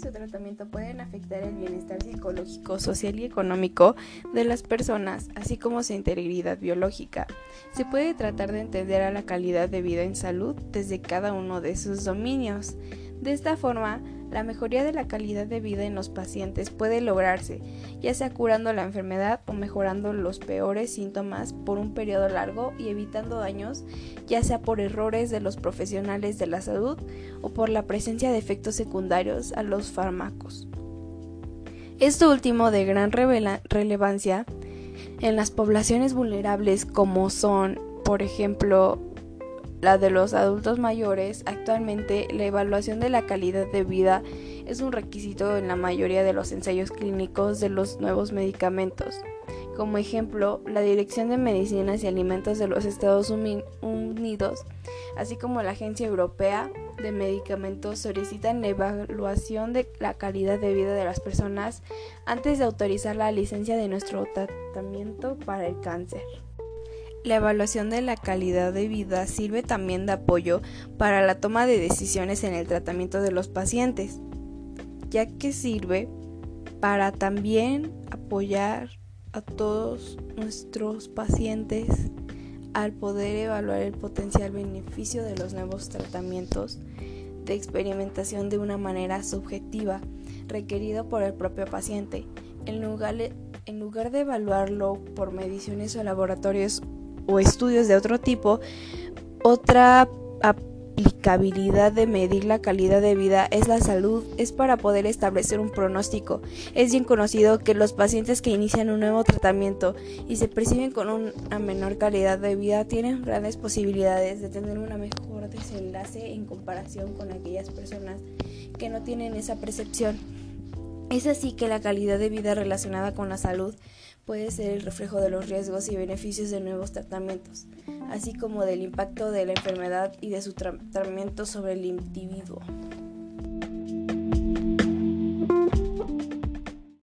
tratamiento pueden afectar el bienestar psicológico, social y económico de las personas, así como su integridad biológica. Se puede tratar de entender a la calidad de vida en salud desde cada uno de sus dominios. De esta forma, la mejoría de la calidad de vida en los pacientes puede lograrse, ya sea curando la enfermedad o mejorando los peores síntomas por un periodo largo y evitando daños, ya sea por errores de los profesionales de la salud o por la presencia de efectos secundarios a los fármacos. Esto último de gran relevancia en las poblaciones vulnerables como son, por ejemplo, la de los adultos mayores, actualmente la evaluación de la calidad de vida es un requisito en la mayoría de los ensayos clínicos de los nuevos medicamentos. Como ejemplo, la Dirección de Medicinas y Alimentos de los Estados Unidos, así como la Agencia Europea de Medicamentos, solicitan la evaluación de la calidad de vida de las personas antes de autorizar la licencia de nuestro tratamiento para el cáncer. La evaluación de la calidad de vida sirve también de apoyo para la toma de decisiones en el tratamiento de los pacientes, ya que sirve para también apoyar a todos nuestros pacientes al poder evaluar el potencial beneficio de los nuevos tratamientos de experimentación de una manera subjetiva requerido por el propio paciente, en lugar, en lugar de evaluarlo por mediciones o laboratorios o estudios de otro tipo, otra aplicabilidad de medir la calidad de vida es la salud, es para poder establecer un pronóstico. Es bien conocido que los pacientes que inician un nuevo tratamiento y se perciben con una menor calidad de vida tienen grandes posibilidades de tener una mejor desenlace en comparación con aquellas personas que no tienen esa percepción. Es así que la calidad de vida relacionada con la salud puede ser el reflejo de los riesgos y beneficios de nuevos tratamientos, así como del impacto de la enfermedad y de su tratamiento sobre el individuo.